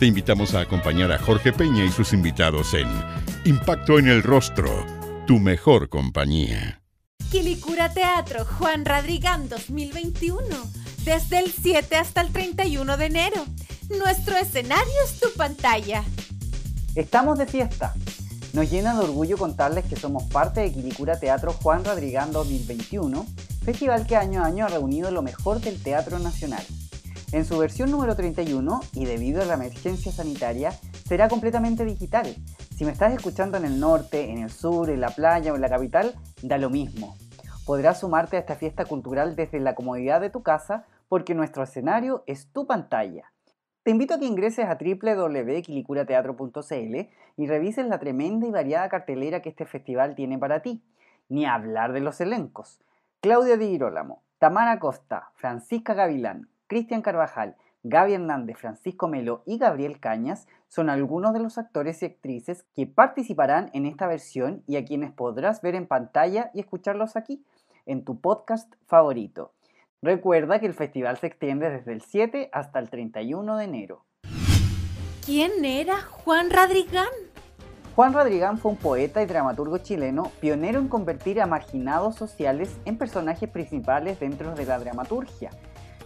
te invitamos a acompañar a Jorge Peña y sus invitados en Impacto en el Rostro, tu mejor compañía. Quilicura Teatro Juan Radrigán 2021, desde el 7 hasta el 31 de enero. Nuestro escenario es tu pantalla. Estamos de fiesta. Nos llena de orgullo contarles que somos parte de Quilicura Teatro Juan Radrigán 2021, festival que año a año ha reunido lo mejor del teatro nacional. En su versión número 31, y debido a la emergencia sanitaria, será completamente digital. Si me estás escuchando en el norte, en el sur, en la playa o en la capital, da lo mismo. Podrás sumarte a esta fiesta cultural desde la comodidad de tu casa porque nuestro escenario es tu pantalla. Te invito a que ingreses a www.quilicurateatro.cl y revises la tremenda y variada cartelera que este festival tiene para ti. Ni hablar de los elencos. Claudia Di Girolamo, Tamara Costa, Francisca Gavilán, Cristian Carvajal, Gaby Hernández, Francisco Melo y Gabriel Cañas son algunos de los actores y actrices que participarán en esta versión y a quienes podrás ver en pantalla y escucharlos aquí, en tu podcast favorito. Recuerda que el festival se extiende desde el 7 hasta el 31 de enero. ¿Quién era Juan Radrigán? Juan Radrigán fue un poeta y dramaturgo chileno pionero en convertir a marginados sociales en personajes principales dentro de la dramaturgia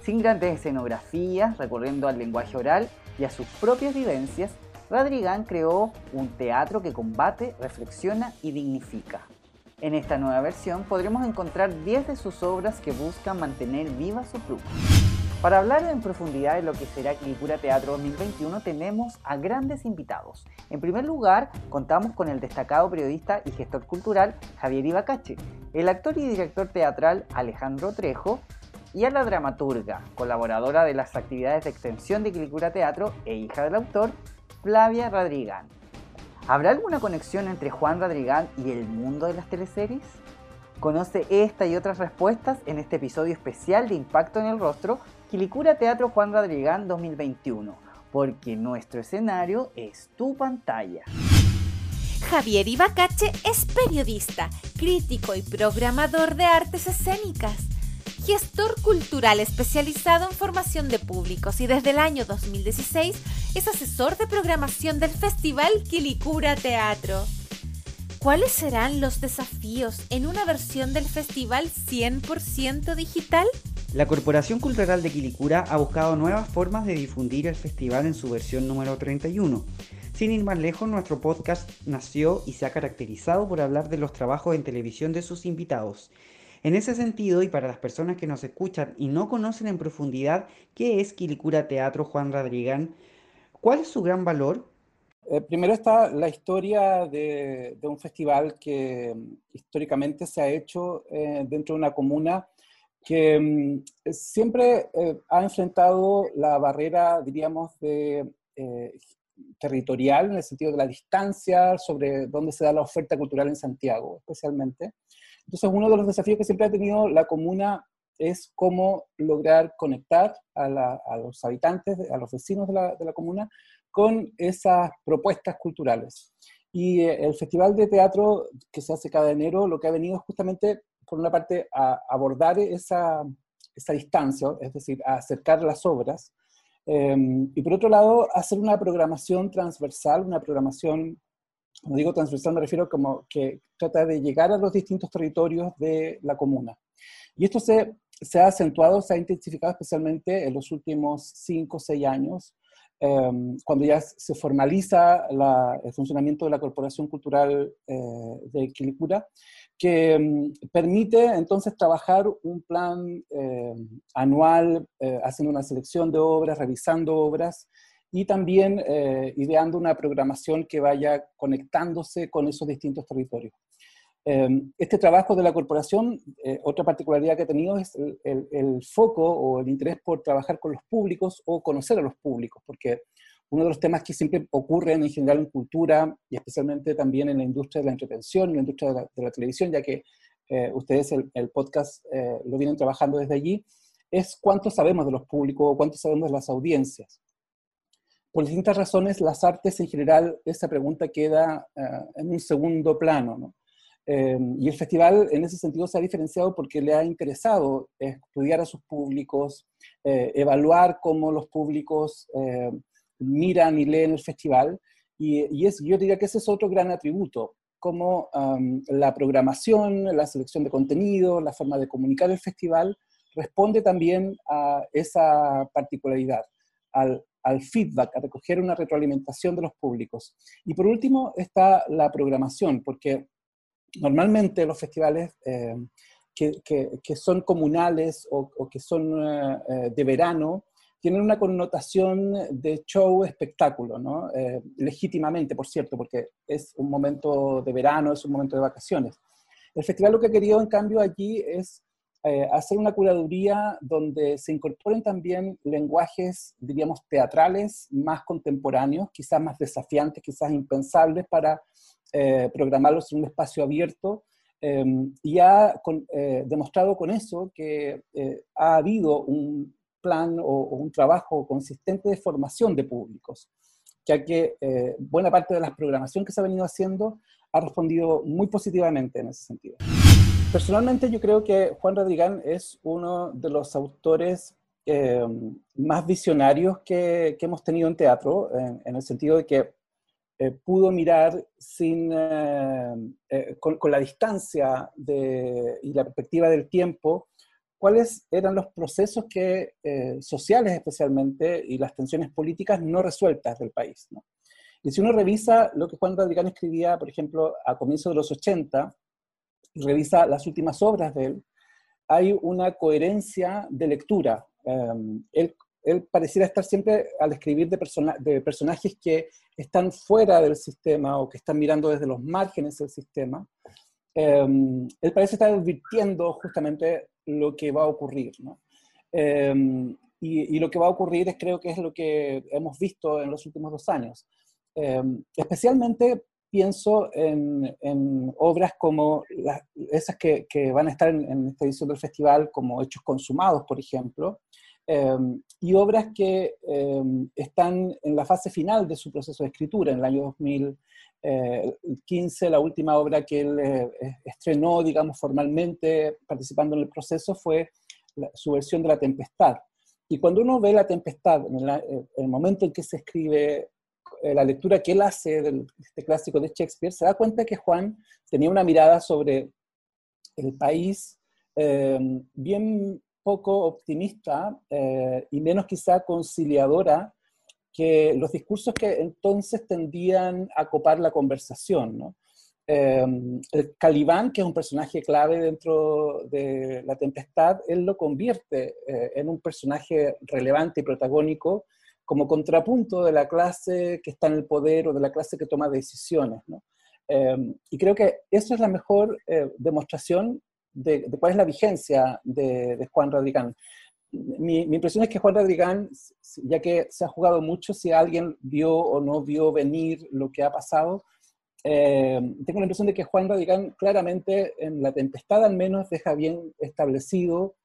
sin grandes escenografías, recurriendo al lenguaje oral y a sus propias vivencias, Radrigán creó un teatro que combate, reflexiona y dignifica. En esta nueva versión podremos encontrar 10 de sus obras que buscan mantener viva su pluma. Para hablar en profundidad de lo que será Quilicura Teatro 2021 tenemos a grandes invitados. En primer lugar, contamos con el destacado periodista y gestor cultural Javier Ibacache, el actor y director teatral Alejandro Trejo y a la dramaturga, colaboradora de las actividades de extensión de Quilicura Teatro e hija del autor, Flavia Radrigán. ¿Habrá alguna conexión entre Juan Radrigán y el mundo de las teleseries? Conoce esta y otras respuestas en este episodio especial de Impacto en el Rostro, Quilicura Teatro Juan Radrigán 2021, porque nuestro escenario es tu pantalla. Javier Ibacache es periodista, crítico y programador de artes escénicas gestor cultural especializado en formación de públicos y desde el año 2016 es asesor de programación del Festival Quilicura Teatro. ¿Cuáles serán los desafíos en una versión del festival 100% digital? La Corporación Cultural de Quilicura ha buscado nuevas formas de difundir el festival en su versión número 31. Sin ir más lejos, nuestro podcast nació y se ha caracterizado por hablar de los trabajos en televisión de sus invitados en ese sentido, y para las personas que nos escuchan y no conocen en profundidad qué es Quilicura Teatro Juan Radrigán, ¿cuál es su gran valor? Eh, primero está la historia de, un festival que mm, históricamente se ha hecho eh, dentro de una comuna que mm, siempre eh, ha enfrentado la barrera, diríamos, territorial, en el sentido de la distancia sobre dónde se da la oferta cultural en Santiago, especialmente. Entonces, uno de los desafíos que siempre ha tenido la comuna es cómo lograr conectar a, los habitantes, a los vecinos de la, comuna, con esas propuestas culturales. Y eh, el Festival de Teatro que se hace cada enero lo que ha venido es justamente, por una parte, a abordar esa, distancia, es decir, a acercar las obras, em, y por otro lado, hacer una programación transversal, una programación cuando digo transversal me refiero como que trata de llegar a los distintos territorios de la comuna. Y esto se, se ha acentuado, se ha intensificado especialmente en los últimos cinco o seis años, em, cuando ya se formaliza el funcionamiento de la Corporación Cultural eh, de Quilicura, que em, permite entonces trabajar un plan em, anual, eh, haciendo una selección de obras, revisando obras, y también eh, ideando una programación que vaya conectándose con esos distintos territorios. Em, este trabajo de la corporación, eh, otra particularidad que ha tenido es el, foco o el interés por trabajar con los públicos o conocer a los públicos, porque uno de los temas que siempre ocurren en general en cultura y especialmente también en la industria de la entretención, en la industria de la, televisión, ya que eh, ustedes el, podcast eh, lo vienen trabajando desde allí, es cuánto sabemos de los públicos, cuánto sabemos de las audiencias. Por distintas razones, las artes en general, esa pregunta queda eh, en un segundo plano. ¿no? y el festival en ese sentido se ha diferenciado porque le ha interesado estudiar a sus públicos, evaluar cómo los públicos miran y leen el festival. Y, es, yo diría que ese es otro gran atributo, como la programación, la selección de contenido, la forma de comunicar el festival, responde también a esa particularidad, al, feedback, a recoger una retroalimentación de los públicos. Y por último está la programación, porque normalmente los festivales eh, que, son comunales o, que son eh, eh, de verano tienen una connotación de show espectáculo, ¿no? Eh, legítimamente, por cierto, porque es un momento de verano, es un momento de vacaciones. El festival lo que ha querido, en cambio, allí es eh, hacer una curaduría donde se incorporen también lenguajes, diríamos, teatrales más contemporáneos, quizás más desafiantes, quizás impensables para eh, programarlos en un espacio abierto, y ha demostrado con eso que ha habido un, plan o, un trabajo consistente de formación de públicos, ya que eh, buena parte de la programación que se ha venido haciendo ha respondido muy positivamente en ese sentido. Personalmente yo creo que Juan Rodrigán es uno de los autores eh, más visionarios que, hemos tenido en teatro, en, el sentido de que eh, pudo mirar sin, con, con, la distancia y la perspectiva del tiempo cuáles eran los procesos que, eh, sociales especialmente y las tensiones políticas no resueltas del país. Y si uno revisa lo que Juan Radicán escribía, por ejemplo, a comienzos de los 80, y revisa las últimas obras de él, hay una coherencia de lectura. Em, él, él, pareciera estar siempre al escribir de, personajes que están fuera del sistema o que están mirando desde los márgenes del sistema. Em, él parece estar advirtiendo justamente lo que va a ocurrir. ¿no? Em, y, lo que va a ocurrir es, creo que es lo que hemos visto en los últimos dos años. Especialmente pienso en, en obras como las, esas que, que, van a estar en, esta edición del festival, como Hechos Consumados, por ejemplo, em, y obras que están en la fase final de su proceso de escritura, en el año 2015, eh, la última obra que él eh, estrenó, digamos, formalmente participando en el proceso fue su versión de La Tempestad. Y cuando uno ve La Tempestad, en, eh, el momento en que se escribe la lectura que él hace de este clásico de Shakespeare, se da cuenta que Juan tenía una mirada sobre el país bien poco optimista y menos quizá conciliadora que los discursos que entonces tendían a copar la conversación. el Calibán, que es un personaje clave dentro de La Tempestad, él lo convierte eh, en un personaje relevante y protagónico como contrapunto de la clase que está en el poder o de la clase que toma decisiones. ¿no? Em, y creo que eso es la mejor eh, demostración de, cuál es la vigencia de, Juan Radicán mi, impresión es que Juan Rodrigán, ya que se ha jugado mucho, si alguien vio o no vio venir lo que ha pasado, eh, tengo la impresión de que Juan Radicán claramente en la tempestad al menos deja bien establecido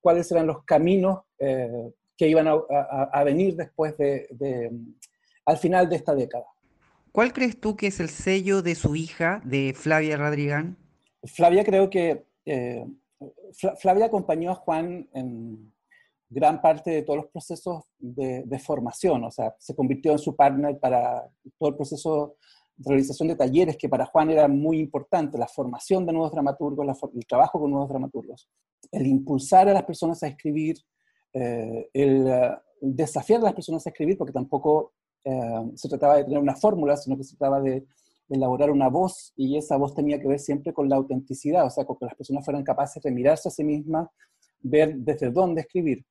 cuáles eran los caminos eh, que iban a, venir después de, al final de esta década. ¿Cuál crees tú que es el sello de su hija, de Flavia Radrigán? Flavia creo que eh, Flavia acompañó a Juan en, gran parte de todos los procesos de, formación, o sea, se convirtió en su partner para todo el proceso de realización de talleres, que para Juan era muy importante, la formación de nuevos dramaturgos, el trabajo con nuevos dramaturgos, el impulsar a las personas a escribir, eh, el, desafiar a las personas a escribir, porque tampoco eh, se trataba de tener una fórmula, sino que se trataba de, elaborar una voz, y esa voz tenía que ver siempre con la autenticidad, o sea, con que las personas fueran capaces de mirarse a sí mismas, ver desde dónde escribir.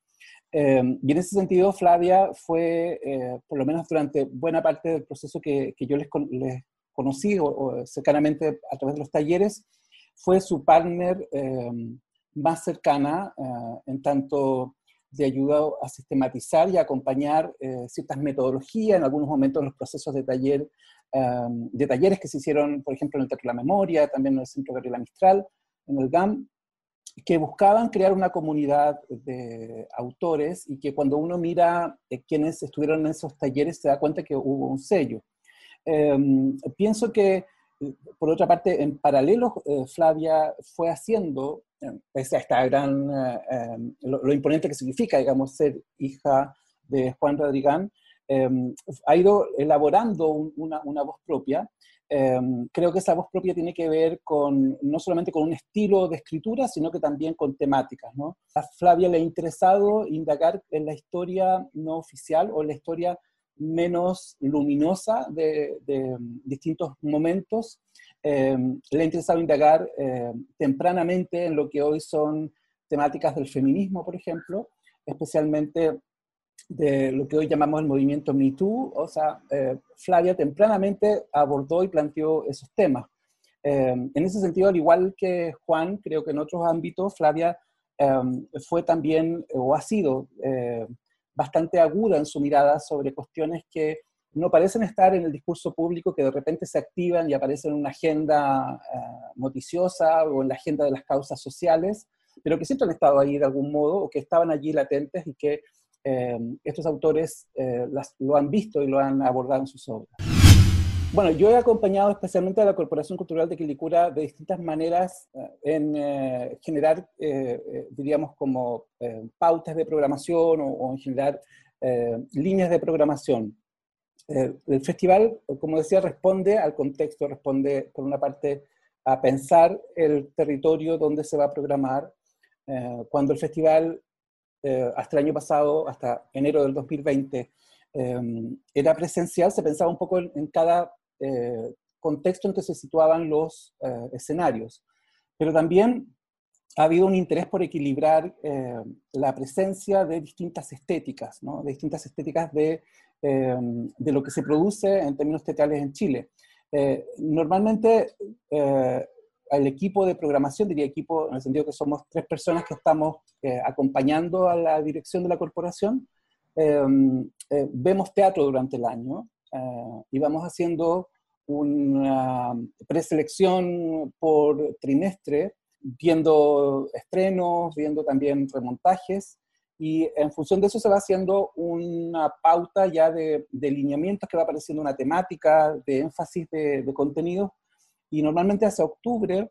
Em, y en ese sentido, Flavia fue, eh, por lo menos durante buena parte del proceso que, que yo les, les conocí o, cercanamente a través de los talleres, fue su partner em, más cercana, eh, en tanto de ayuda a sistematizar y acompañar ciertas metodologías, en algunos momentos los procesos de taller, de talleres que se hicieron, por ejemplo, en el Teatro de la Memoria, también en el Centro Gabriela Mistral, en el GAM, que buscaban crear una comunidad de autores y que cuando uno mira quienes estuvieron en esos talleres se da cuenta que hubo un sello. Em, pienso que, por otra parte, en paralelo, eh, Flavia fue haciendo, eh, pese a esta gran, eh, em, lo, imponente que significa, digamos, ser hija de Juan Rodrigán, em, ha ido elaborando una, voz propia. creo que esa voz propia tiene que ver con, no solamente con un estilo de escritura, sino que también con temáticas. A Flavia le ha interesado indagar en la historia no oficial o en la historia menos luminosa de, distintos momentos. Eh, le ha interesado indagar eh, tempranamente en lo que hoy son temáticas del feminismo, por ejemplo, especialmente de lo que hoy llamamos el movimiento Me Too. O sea, eh, Flavia tempranamente abordó y planteó esos temas. en ese sentido, al igual que Juan, creo que en otros ámbitos, Flavia fue también, o ha sido, bastante aguda en su mirada sobre cuestiones que no parecen estar en el discurso público, que de repente se activan y aparecen en una agenda eh, noticiosa o en la agenda de las causas sociales, pero que siempre han estado ahí de algún modo o que estaban allí latentes y que eh, estos autores eh, lo han visto y lo han abordado en sus obras. Bueno, yo he acompañado especialmente a la Corporación Cultural de Quilicura de distintas maneras eh, en eh, generar, eh, diríamos, como pautas de programación o, en generar líneas de programación. el festival, como decía, responde al contexto, responde por una parte a pensar el territorio donde se va a programar. cuando el festival, hasta el año pasado, hasta enero del 2020, era presencial, se pensaba un poco en cada eh, contexto en que se situaban los eh, escenarios. Pero también ha habido un interés por equilibrar eh, la presencia de distintas estéticas, de distintas estéticas de, de, lo que se produce en términos teatrales en Chile. normalmente al equipo de programación, diría equipo en el sentido que somos tres personas que estamos acompañando a la dirección de la corporación, vemos teatro durante el año eh, y vamos haciendo una preselección por trimestre, viendo estrenos, viendo también remontajes, y en función de eso se va haciendo una pauta ya de, de lineamientos que va apareciendo una temática, de énfasis de, de contenido, y normalmente hacia octubre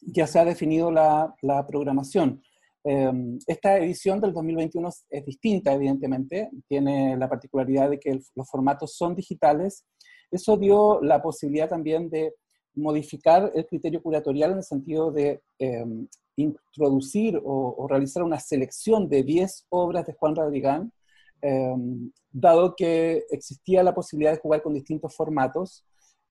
ya se ha definido la, la programación. Em, esta edición del 2021 es distinta, evidentemente, tiene la particularidad de que los formatos son digitales. Eso dio la posibilidad también de modificar el criterio curatorial en el sentido de em, introducir o, realizar una selección de 10 obras de Juan Radrigán, em, dado que existía la posibilidad de jugar con distintos formatos.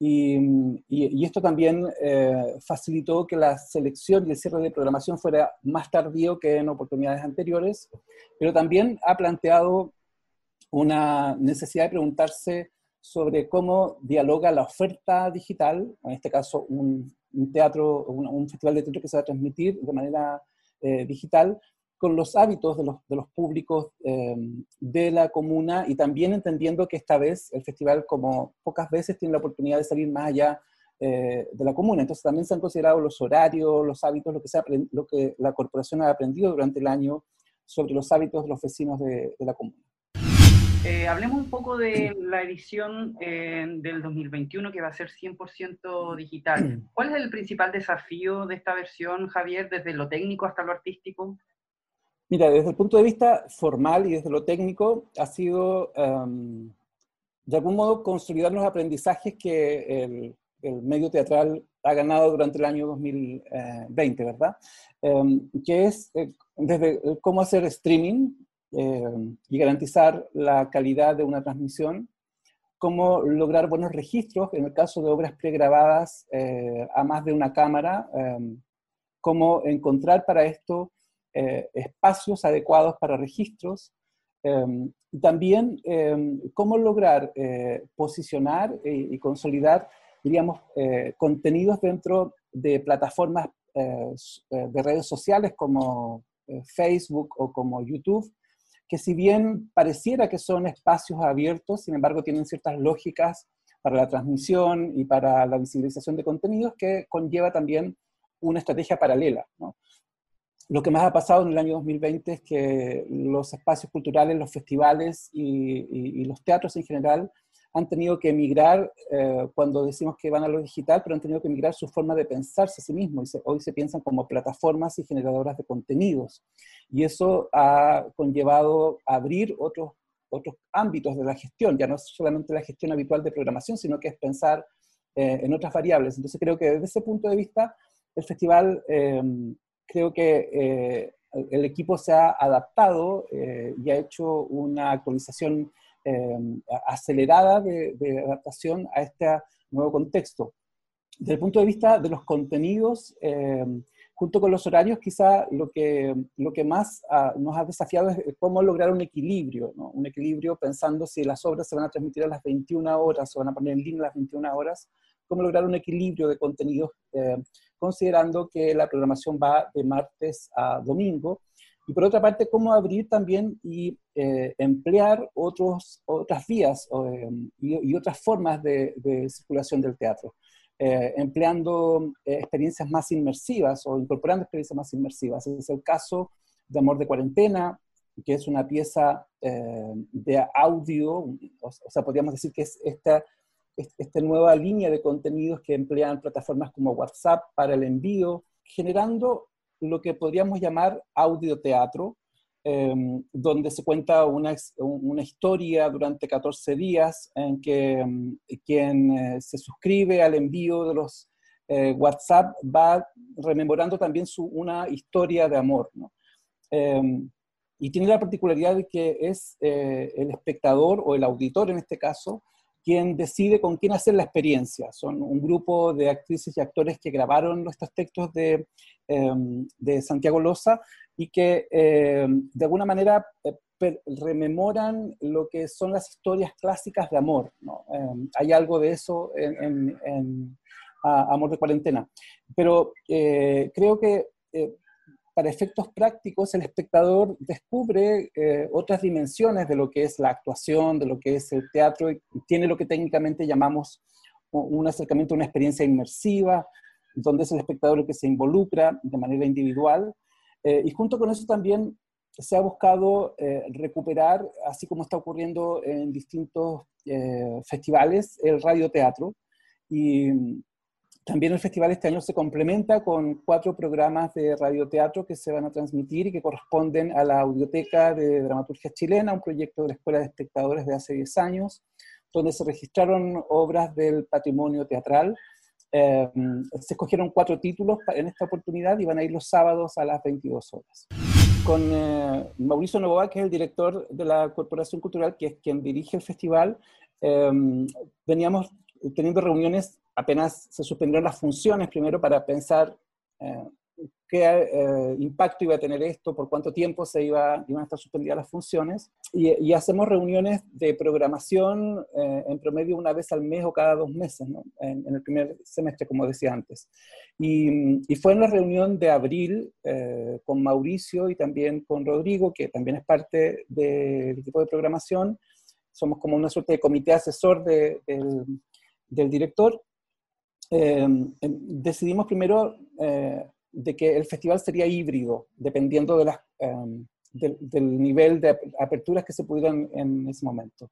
Y, esto también eh, facilitó que la selección y el cierre de programación fuera más tardío que en oportunidades anteriores, pero también ha planteado una necesidad de preguntarse sobre cómo dialoga la oferta digital, en este caso un, teatro, un, festival de teatro que se va a transmitir de manera eh, digital, con los hábitos de los, de los públicos eh, de la comuna y también entendiendo que esta vez el festival, como pocas veces, tiene la oportunidad de salir más allá eh, de la comuna. Entonces también se han considerado los horarios, los hábitos, lo que, se lo que la corporación ha aprendido durante el año sobre los hábitos de los vecinos de, la comuna. Eh, hablemos un poco de la edición del 2021 que va a ser 100% digital. ¿Cuál es el principal desafío de esta versión, Javier, desde lo técnico hasta lo artístico? Mira, desde el punto de vista formal y desde lo técnico, ha sido em, de algún modo consolidar los aprendizajes que el, medio teatral ha ganado durante el año 2020, ¿verdad? Em, que es eh, desde cómo hacer streaming em, y garantizar la calidad de una transmisión, cómo lograr buenos registros, en el caso de obras pregrabadas eh, a más de una cámara, cómo encontrar para esto eh, espacios adecuados para registros, em, y también em, cómo lograr eh, posicionar y, consolidar, diríamos, eh, contenidos dentro de plataformas de redes sociales como Facebook o como YouTube, que si bien pareciera que son espacios abiertos, sin embargo tienen ciertas lógicas para la transmisión y para la visibilización de contenidos que conlleva también una estrategia paralela. Lo que más ha pasado en el año 2020 es que los espacios culturales, los festivales y, los teatros en general han tenido que emigrar, eh, cuando decimos que van a lo digital, pero han tenido que emigrar su forma de pensarse a sí mismos. hoy se piensan como plataformas y generadoras de contenidos. Y eso ha conllevado abrir otros otros ámbitos de la gestión, ya no es solamente la gestión habitual de programación, sino que es pensar eh, en otras variables. Entonces creo que desde ese punto de vista, el festival, eh, creo que eh, el equipo se ha adaptado y ha hecho una actualización acelerada de, de, adaptación a este nuevo contexto. Desde el punto de vista de los contenidos, junto con los horarios, quizá lo que, lo que más ah, nos ha desafiado es cómo lograr un equilibrio, ¿no? un equilibrio pensando si las obras se van a transmitir a las 21 horas o van a poner en línea a las 21 horas, cómo lograr un equilibrio de contenidos, eh, considerando que la programación va de martes a domingo. Y por otra parte, cómo abrir también y eh, emplear otros, otras vías eh, y, otras formas de, circulación del teatro. Empleando experiencias más inmersivas o incorporando experiencias más inmersivas. Ese es el caso de Amor de Cuarentena, que es una pieza de audio, o, sea, podríamos decir que es esta, esta nueva línea de contenidos que emplean plataformas como WhatsApp para el envío, generando lo que podríamos llamar audioteatro, Em, donde se cuenta una, una, historia durante 14 días en que em, quien eh, se suscribe al envío de los eh, WhatsApp va rememorando también su, una historia de amor. ¿no? Em, y tiene la particularidad de que es eh, el espectador o el auditor en este caso quien decide con quién hacer la experiencia. Son un grupo de actrices y actores que grabaron estos textos de, de Santiago Loza y que eh, de alguna manera eh, rememoran lo que son las historias clásicas de amor. Eh, hay algo de eso en, Amor de Cuarentena. Pero creo que para efectos prácticos el espectador descubre otras dimensiones de lo que es la actuación, de lo que es el teatro, y tiene lo que técnicamente llamamos un acercamiento una experiencia inmersiva, donde es el espectador el que se involucra de manera individual eh, y junto con eso también se ha buscado eh, recuperar, así como está ocurriendo en distintos eh, festivales, el radioteatro. Y también el festival este año se complementa con cuatro programas de radioteatro que se van a transmitir y que corresponden a la Audioteca de Dramaturgia Chilena, un proyecto de la Escuela de Espectadores de hace 10 años, donde se registraron obras del patrimonio teatral Em, se escogieron cuatro títulos en esta oportunidad y van a ir los sábados a las 22 horas. Con eh, Mauricio Novoa, que es el director de la Corporación Cultural, que es quien dirige el festival, em, veníamos teniendo reuniones, apenas se suspendieron las funciones primero para pensar eh, qué eh, impacto iba a tener esto, por cuánto tiempo se iba, iban a estar suspendidas las funciones. Y, hacemos reuniones de programación eh, en promedio una vez al mes o cada dos meses, ¿no? en, el primer semestre, como decía antes. Y, y fue en la reunión de abril eh, con Mauricio y también con Rodrigo, que también es parte del equipo de programación. Somos como una suerte de comité asesor de, del, del, director. decidimos primero de que el festival sería híbrido, dependiendo de las, em, del, nivel de aperturas que se pudieran en ese momento.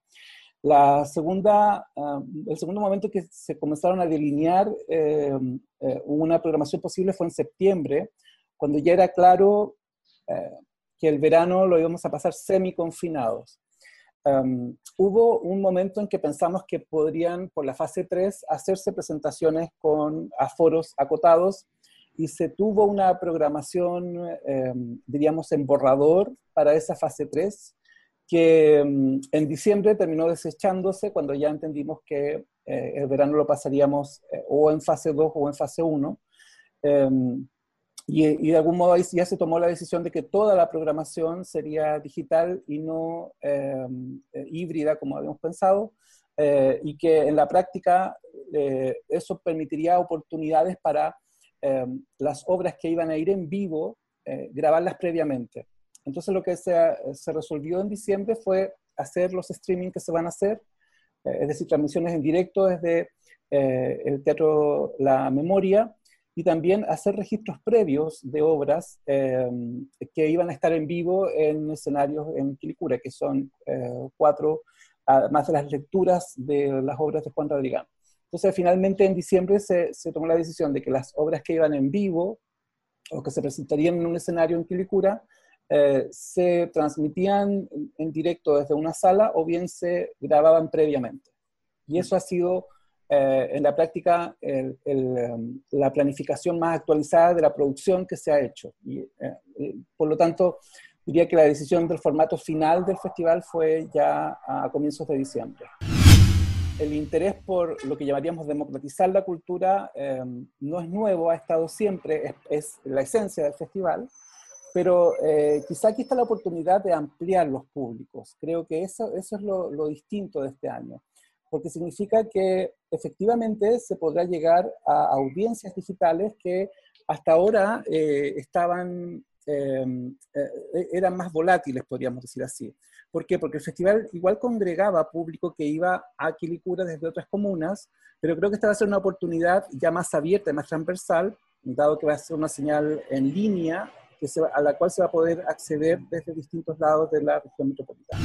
La segunda, em, el segundo momento que se comenzaron a delinear em, eh, una programación posible fue en septiembre, cuando ya era claro eh, que el verano lo íbamos a pasar semi-confinados. hubo un momento en que pensamos que podrían, por la fase 3, hacerse presentaciones con aforos acotados y se tuvo una programación, eh, diríamos, en borrador para esa fase 3, que mm, en diciembre terminó desechándose cuando ya entendimos que eh, el verano lo pasaríamos eh, o en fase 2 o en fase 1. Em, y, y, de algún modo ahí ya se tomó la decisión de que toda la programación sería digital y no em, híbrida como habíamos pensado, y que en la práctica eso permitiría oportunidades para Em, las obras que iban a ir en vivo, eh, grabarlas previamente. entonces lo que se, se, resolvió en diciembre fue hacer los streaming que se van a hacer, es decir, transmisiones en directo desde el Teatro La Memoria, y también hacer registros previos de obras que iban a estar en vivo en escenarios en Quilicura, que son cuatro, además de las lecturas de las obras de Juan Rodríguez. Entonces, finalmente en diciembre se, se, tomó la decisión de que las obras que iban en vivo o que se presentarían en un escenario en Quilicura eh, se transmitían en directo desde una sala o bien se grababan previamente. Y eso ha sido eh, en la práctica el, el, la planificación más actualizada de la producción que se ha hecho. Y, eh, por lo tanto, diría que la decisión del formato final del festival fue ya a comienzos de diciembre el interés por lo que llamaríamos democratizar la cultura eh, no es nuevo, ha estado siempre, es, la esencia del festival, pero eh, quizá aquí está la oportunidad de ampliar los públicos. Creo que eso, eso es lo, lo, distinto de este año, porque significa que efectivamente se podrá llegar a audiencias digitales que hasta ahora eh, estaban, eran más volátiles, podríamos decir así. ¿Por qué? Porque el festival igual congregaba público que iba a Quilicura desde otras comunas, pero creo que esta va a ser una oportunidad ya más abierta, más transversal, dado que va a ser una señal en línea que a la cual se va a poder acceder desde distintos lados de la región metropolitana.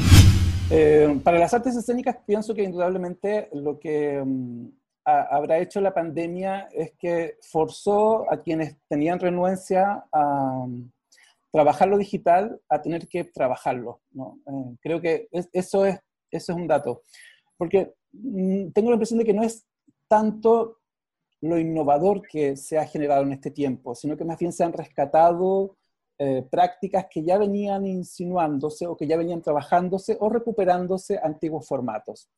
Eh, para las artes escénicas pienso que indudablemente lo que mm, habrá hecho la pandemia es que forzó a quienes tenían renuencia a, trabajar lo digital a tener que trabajarlo. ¿no? Eh, creo que eso, es, eso es un dato. Porque mm, tengo la impresión de que no es tanto lo innovador que se ha generado en este tiempo, sino que más bien se han rescatado eh, prácticas que ya venían insinuándose o que ya venían trabajándose o recuperándose antiguos formatos.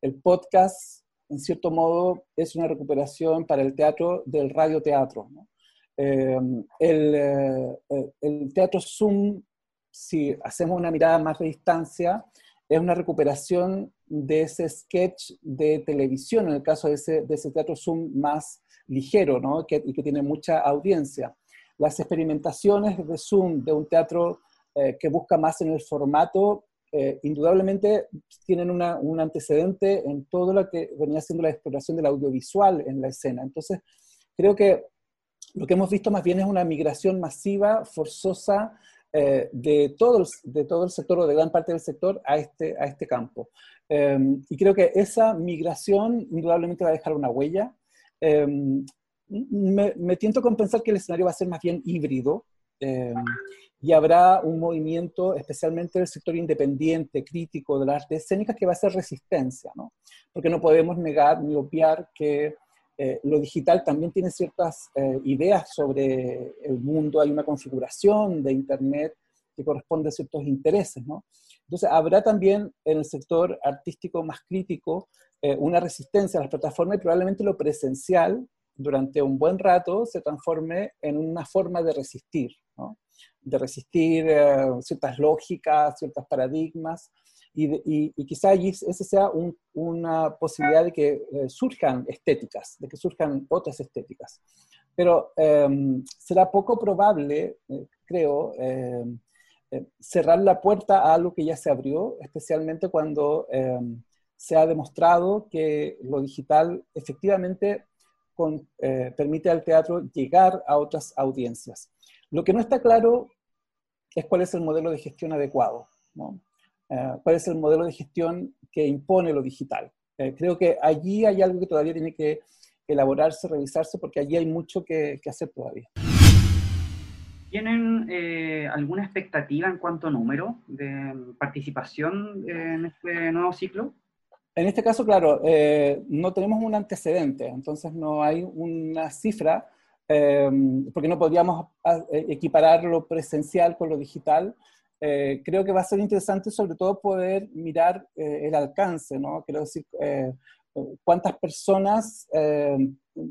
El podcast, en cierto modo, es una recuperación para el teatro del radioteatro. ¿no? Em, el, eh, el, teatro Zoom, si hacemos una mirada más de distancia, es una recuperación de ese sketch de televisión, en el caso de ese, de ese teatro Zoom más ligero y que tiene mucha audiencia. Las experimentaciones de Zoom, de un teatro eh, que busca más en el formato, eh, indudablemente tienen una, un antecedente en todo lo que venía siendo la exploración del audiovisual en la escena. Entonces, creo que lo que hemos visto más bien es una migración masiva, forzosa, eh, de, todo el, de todo el sector o de gran parte del sector a este, a este campo. Em, y creo que esa migración indudablemente va a dejar una huella. Em, me, me, tiento con pensar que el escenario va a ser más bien híbrido em, y habrá un movimiento, especialmente del sector independiente, crítico de las artes escénicas, que va a ser resistencia, ¿no? Porque no podemos negar ni obviar que eh, lo digital también tiene ciertas eh, ideas sobre el mundo, hay una configuración de Internet que corresponde a ciertos intereses, ¿no? Entonces, habrá también en el sector artístico más crítico eh, una resistencia a las plataformas y probablemente lo presencial durante un buen rato se transforme en una forma de resistir, ¿no? de resistir ciertas lógicas, ciertos paradigmas, y, y, quizá allí esa sea una posibilidad de que eh, surjan estéticas, de que surjan otras estéticas. Pero em, será poco probable, eh, creo, em, eh, cerrar la puerta a algo que ya se abrió, especialmente cuando em, se ha demostrado que lo digital efectivamente con, permite al teatro llegar a otras audiencias. Lo que no está claro es cuál es el modelo de gestión adecuado. Eh, cuál es el modelo de gestión que impone lo digital. Eh, creo que allí hay algo que todavía tiene que elaborarse, revisarse, porque allí hay mucho que, hacer todavía. ¿Tienen eh, alguna expectativa en cuanto a número de participación en este nuevo ciclo? En este caso, claro, no tenemos un antecedente, entonces no hay una cifra, porque no podríamos equiparar lo presencial con lo digital, eh, creo que va a ser interesante sobre todo poder mirar eh, el alcance, ¿no? Quiero decir, eh, cuántas personas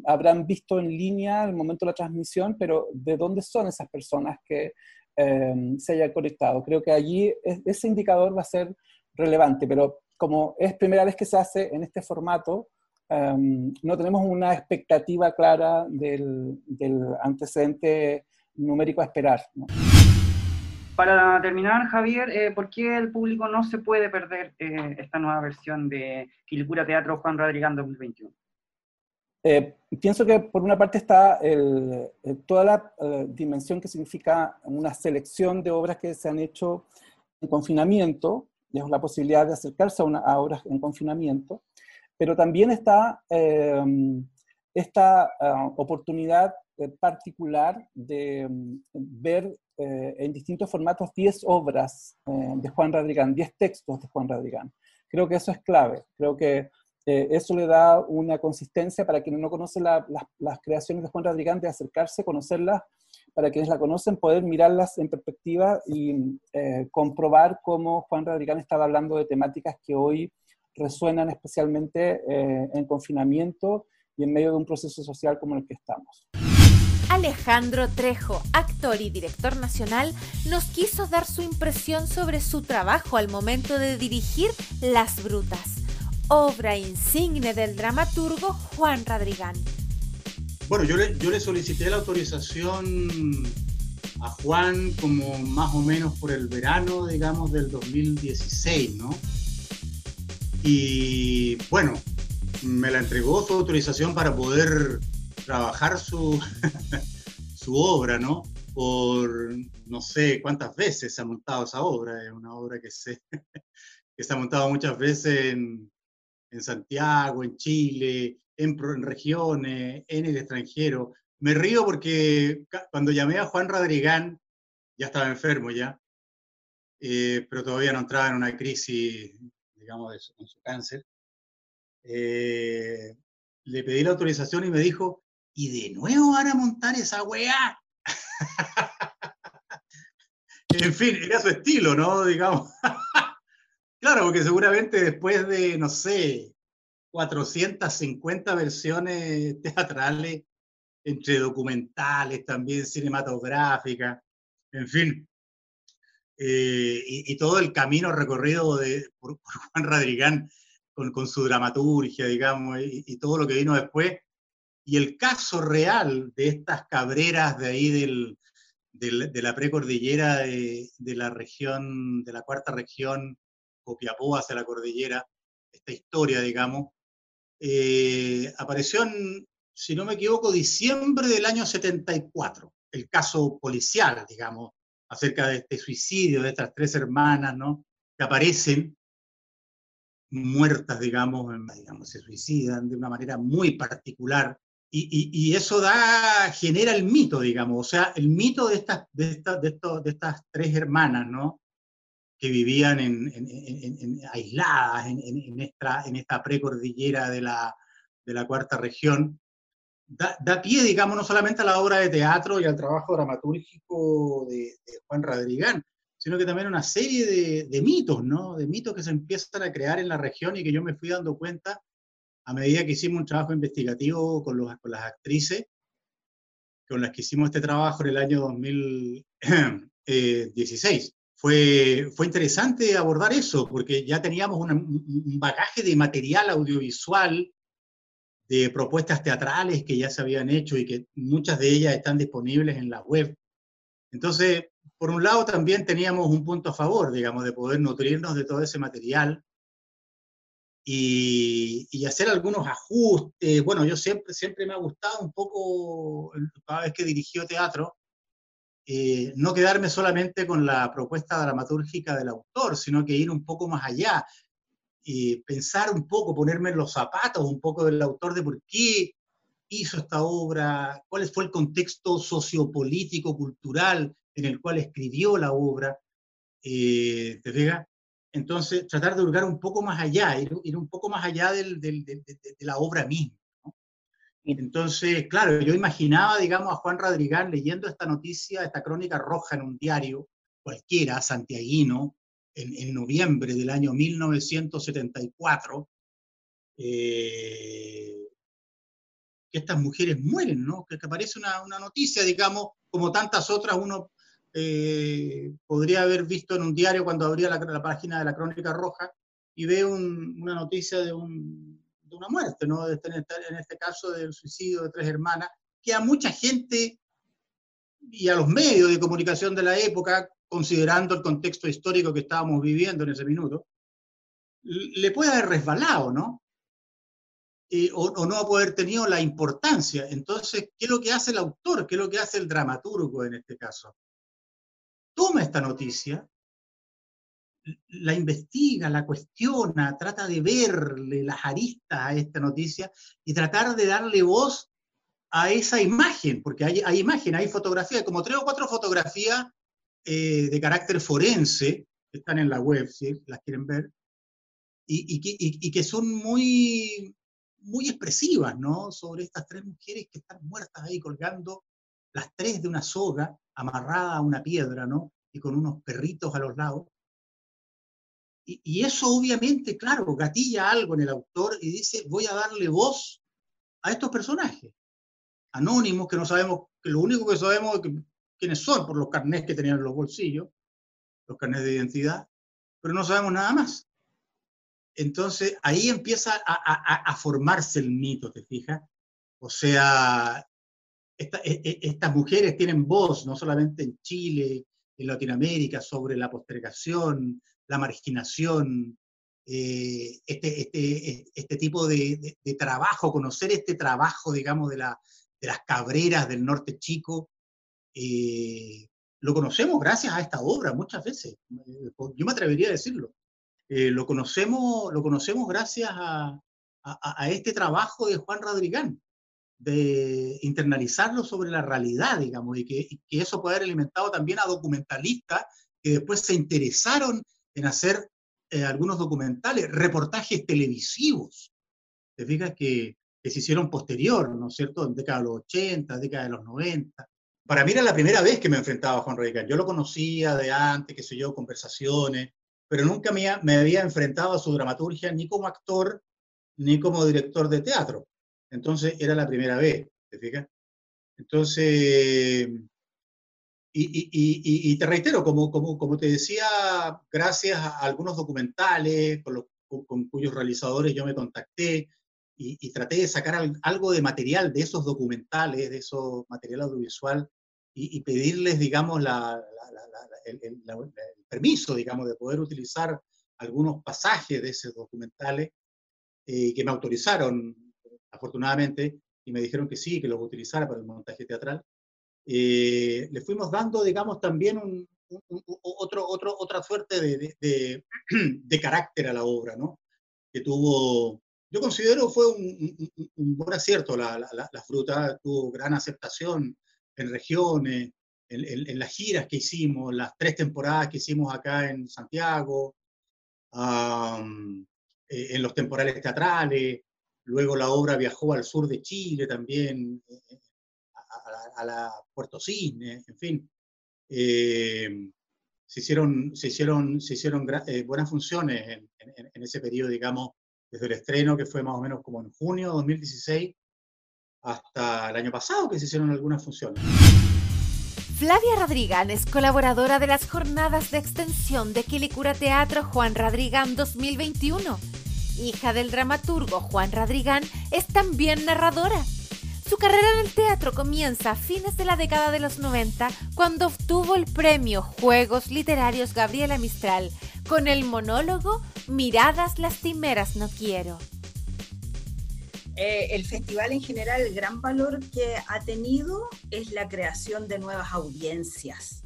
habrán visto en línea el momento de la transmisión, pero de dónde son esas personas que se hayan conectado. Creo que allí ese indicador va a ser relevante, pero como es primera vez que se hace en este formato, no tenemos una expectativa clara del, del antecedente numérico a esperar. ¿no? Para terminar, Javier, eh, ¿por qué el público no se puede perder eh, esta nueva versión de Quilicura Teatro Juan Rodrigán 2021? Eh, pienso que por una parte está toda la dimensión que significa una selección de obras que se han hecho en confinamiento, es la posibilidad de acercarse a, una, a obras en confinamiento, pero también está esta oportunidad particular de ver eh, en distintos formatos 10 obras eh, de Juan Radrigán, 10 textos de Juan Radrigán. Creo que eso es clave, creo que eh, eso le da una consistencia para quienes no conocen las creaciones de Juan Radrigán, de acercarse, conocerlas, para quienes la conocen, poder mirarlas en perspectiva y comprobar cómo Juan Radrigán estaba hablando de temáticas que hoy resuenan especialmente en confinamiento y en medio de un proceso social como el que estamos. Alejandro Trejo, actor y director nacional, nos quiso dar su impresión sobre su trabajo al momento de dirigir Las Brutas, obra insigne del dramaturgo Juan Radrigán. Bueno, yo le, solicité la autorización a Juan como más o menos por el verano, digamos, del 2016, ¿no? Y bueno, me la entregó su autorización para poder trabajar su, su obra, ¿no? Por no sé cuántas veces se ha montado esa obra, es una obra que se, que se ha montado muchas veces en, en Santiago, en Chile, en, en, regiones, en el extranjero. Me río porque cuando llamé a Juan Rodrigán, ya estaba enfermo ya, eh, pero todavía no entraba en una crisis, digamos, de su, su cáncer. Eh, le pedí la autorización y me dijo, y de nuevo van a montar esa weá. en fin, era su estilo, ¿no? Digamos. claro, porque seguramente después de, no sé, 450 versiones teatrales, entre documentales, también cinematográficas, en fin, eh, y, todo el camino recorrido de, por, Juan Radrigán con, con, su dramaturgia, digamos, y, todo lo que vino después, y el caso real de estas cabreras de ahí del, de la precordillera de, de, la región, de la cuarta región, Copiapó hacia la cordillera, esta historia, digamos, eh, apareció en, si no me equivoco, diciembre del año 74, el caso policial, digamos, acerca de este suicidio de estas tres hermanas, ¿no? Que aparecen muertas, digamos, digamos, se suicidan de una manera muy particular y, eso da, genera el mito, digamos, o sea, el mito de estas, de estas, de estos, de estas tres hermanas, ¿no? Que vivían en, en, aisladas esta, en esta precordillera de la, de la cuarta región, da, da, pie, digamos, no solamente a la obra de teatro y al trabajo dramatúrgico de, Juan Radrigán, sino que también a una serie de, de mitos, ¿no? De mitos que se empiezan a crear en la región y que yo me fui dando cuenta a medida que hicimos un trabajo investigativo con, los, con las actrices, con las que hicimos este trabajo en el año 2016. Fue, fue interesante abordar eso, porque ya teníamos un bagaje de material audiovisual, de propuestas teatrales que ya se habían hecho y que muchas de ellas están disponibles en la web. Entonces, por un lado también teníamos un punto a favor, digamos, de poder nutrirnos de todo ese material y, hacer algunos ajustes. Bueno, yo siempre, siempre me ha gustado un poco, cada vez que dirigió teatro, eh, no quedarme solamente con la propuesta dramatúrgica del autor, sino que ir un poco más allá y pensar un poco, ponerme en los zapatos un poco del autor de por qué hizo esta obra, cuál fue el contexto sociopolítico, cultural en el cual escribió la obra. Eh, ¿Te fijas? Entonces, tratar de hurgar un poco más allá, ir, un poco más allá del, de, la obra misma. Entonces, claro, yo imaginaba, digamos, a Juan Radrigán leyendo esta noticia, esta crónica roja en un diario cualquiera, santiaguino, en, noviembre del año 1974, eh, que estas mujeres mueren, ¿no? Que, aparece una, una, noticia, digamos, como tantas otras, uno eh, podría haber visto en un diario cuando abría la, página de la Crónica Roja y ve una noticia de, una muerte, ¿no? En, este, en este caso del suicidio de tres hermanas, que a mucha gente y a los medios de comunicación de la época considerando el contexto histórico que estábamos viviendo en ese minuto, le puede haber resbalado, ¿no? o, o, no haber tenido la importancia. Entonces, ¿qué es lo que hace el autor? ¿Qué es lo que hace el dramaturgo en este caso? Toma esta noticia, la investiga, la cuestiona, trata de verle las aristas a esta noticia y tratar de darle voz a esa imagen, porque hay, hay imagen, hay fotografía, como tres o cuatro fotografías eh, de carácter forense, que están en la web, si las quieren ver, y, y, que son muy, muy expresivas, ¿no? Sobre estas tres mujeres que están muertas ahí colgando, las tres de una soga amarrada a una piedra, ¿no? Y con unos perritos a los lados. Y, y eso obviamente, claro, gatilla algo en el autor y dice, voy a darle voz a estos personajes anónimos que no sabemos, que lo único que sabemos es que, quiénes son por los carnés que tenían en los bolsillos, los carnés de identidad, pero no sabemos nada más. Entonces ahí empieza a, a, a formarse el mito, ¿te fijas? O sea, esta, e, e, estas mujeres tienen voz, no solamente en Chile, en Latinoamérica, sobre la postergación, la marginación, eh, este, este, este, tipo de, de, de, trabajo, conocer este trabajo, digamos, de la, de las cabreras del norte chico, eh, lo conocemos gracias a esta obra muchas veces. Eh, yo me atrevería a decirlo. Eh, lo, conocemos, lo conocemos gracias a, a, a, este trabajo de Juan Rodrigán, de internalizarlo sobre la realidad, digamos, y que, y que eso puede haber alimentado también a documentalistas que después se interesaron en hacer eh, algunos documentales, reportajes televisivos. Te fijas que se hicieron posterior, ¿no es cierto?, en década de los 80, década de los 90. Para mí era la primera vez que me enfrentaba a Juan Radical. Yo lo conocía de antes, qué sé yo, conversaciones, pero nunca me, me había enfrentado a su dramaturgia ni como actor ni como director de teatro. Entonces era la primera vez, ¿te fijas? Entonces, y, y, y, y, te reitero, como, como, como te decía, gracias a algunos documentales con, los, con, cuyos realizadores yo me contacté, y, traté de sacar al, algo de material de esos documentales, de esos material audiovisual, y, pedirles, digamos, la, la, la, el, el, el, permiso, digamos, de poder utilizar algunos pasajes de esos documentales eh, que me autorizaron, afortunadamente, y me dijeron que sí, que los utilizara para el montaje teatral. Eh, le fuimos dando, digamos, también un, un, un, otro, otro, otra suerte de, de, de, de, carácter a la obra, ¿no? Que tuvo, yo considero fue un, buen acierto. La, la, la, fruta tuvo gran aceptación en regiones, en, en, en, las giras que hicimos, las tres temporadas que hicimos acá en Santiago, um, en los temporales teatrales. Luego la obra viajó al sur de Chile también, eh, a, la, a la Puerto Cisne, en fin. Eh, se hicieron, se hicieron, se hicieron eh, buenas funciones en, en, en, ese periodo, digamos, desde el estreno, que fue más o menos como en junio de 2016, hasta el año pasado que se hicieron algunas funciones. Flavia Radrigán es colaboradora de las jornadas de extensión de Quilicura Teatro Juan Radrigán 2021. Hija del dramaturgo Juan Radrigán, es también narradora. Su carrera en el teatro comienza a fines de la década de los 90 cuando obtuvo el premio Juegos Literarios Gabriela Mistral con el monólogo Miradas lastimeras no quiero. Eh, el festival en general, el gran valor que ha tenido es la creación de nuevas audiencias.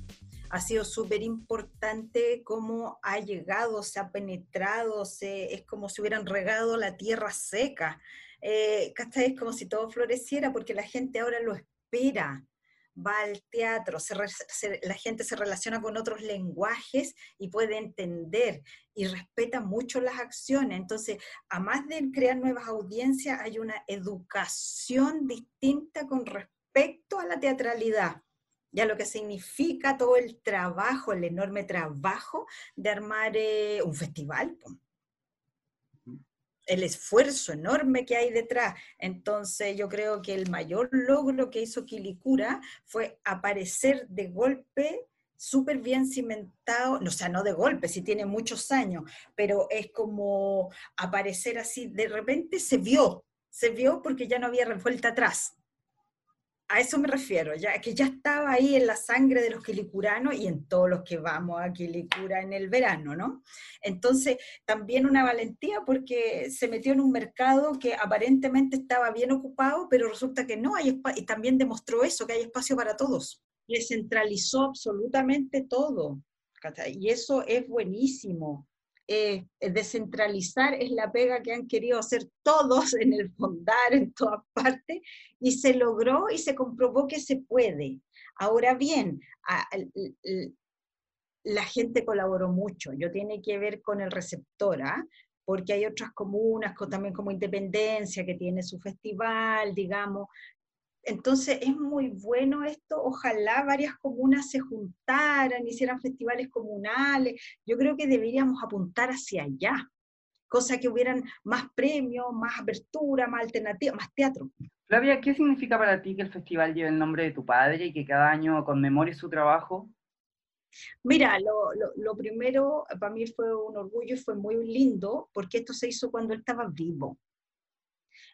Ha sido súper importante cómo ha llegado, se ha penetrado, se, es como si hubieran regado la tierra seca. Eh, Es como si todo floreciera porque la gente ahora lo espera va al teatro, la gente se relaciona con otros lenguajes y puede entender y respeta mucho las acciones. Entonces, además de crear nuevas audiencias, hay una educación distinta con respecto a la teatralidad ya lo que significa todo el trabajo, el enorme trabajo de armar eh, un festival el esfuerzo enorme que hay detrás. Entonces yo creo que el mayor logro que hizo Quilicura fue aparecer de golpe súper bien cimentado, o sea, no de golpe, si tiene muchos años, pero es como aparecer así, de repente se vio, se vio porque ya no había vuelta atrás. A eso me refiero, ya que ya estaba ahí en la sangre de los quilicuranos y en todos los que vamos a Quilicura en el verano, ¿no? Entonces, también una valentía porque se metió en un mercado que aparentemente estaba bien ocupado, pero resulta que no hay y también demostró eso, que hay espacio para todos. Descentralizó absolutamente todo. Y eso es buenísimo. Eh, descentralizar es la pega que han querido hacer todos en el fondar, en todas partes, y se logró y se comprobó que se puede. Ahora bien, la gente colaboró mucho, yo tiene que ver con el receptor, ¿ah? porque hay otras comunas también como Independencia que tiene su festival, digamos, entonces es muy bueno esto, ojalá varias comunas se juntaran, hicieran festivales comunales, yo creo que deberíamos apuntar hacia allá, cosa que hubieran más premios, más apertura, más alternativa, más teatro. Flavia, ¿qué significa para ti que el festival lleve el nombre de tu padre y que cada año conmemore su trabajo? Mira, lo, lo, primero para mí fue un orgullo y fue muy lindo porque esto se hizo cuando él estaba vivo.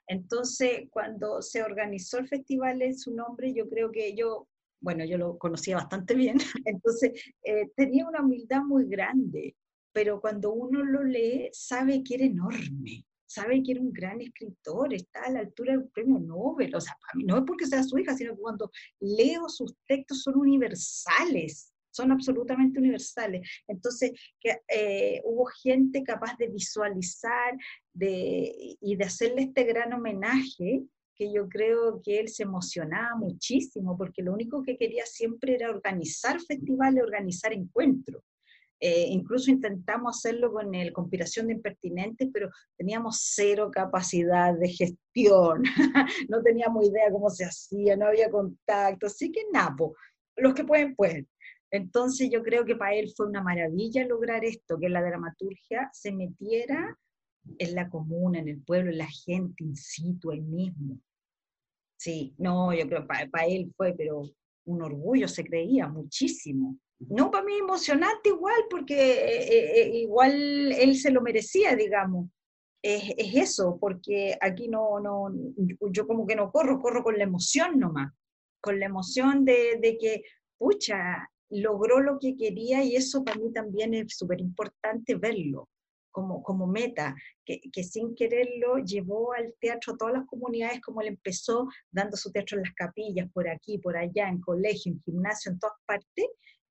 Entonces, cuando se organizó el festival en su nombre, yo creo que yo, bueno, yo lo conocía bastante bien, entonces eh, tenía una humildad muy grande, pero cuando uno lo lee, sabe que era enorme, sabe que era un gran escritor, está a la altura del premio Nobel, o sea, para mí no es porque sea su hija, sino que cuando leo sus textos son universales, son absolutamente universales. Entonces, que, eh, hubo gente capaz de visualizar de, y de hacerle este gran homenaje que yo creo que él se emocionaba muchísimo, porque lo único que quería siempre era organizar festivales, organizar encuentros. Eh, incluso intentamos hacerlo con el Conspiración de Impertinentes, pero teníamos cero capacidad de gestión, no teníamos idea cómo se hacía, no había contacto, así que napo, los que pueden, pueden. Entonces yo creo que para él fue una maravilla lograr esto, que la dramaturgia se metiera en la comuna, en el pueblo, en la gente, in situ, ahí mismo. Sí, no, yo creo que para, él fue, pero un orgullo, se creía muchísimo. No, para mí emocionante igual, porque eh, eh, eh, igual él se lo merecía, digamos. Es, eso, porque aquí no, no, yo como que no corro, corro con la emoción nomás, con la emoción de, de que, pucha, logró lo que quería y eso para mí también es súper importante verlo como, como meta, que, que, sin quererlo llevó al teatro a todas las comunidades como él empezó dando su teatro en las capillas, por aquí, por allá, en colegio, en gimnasio, en todas partes.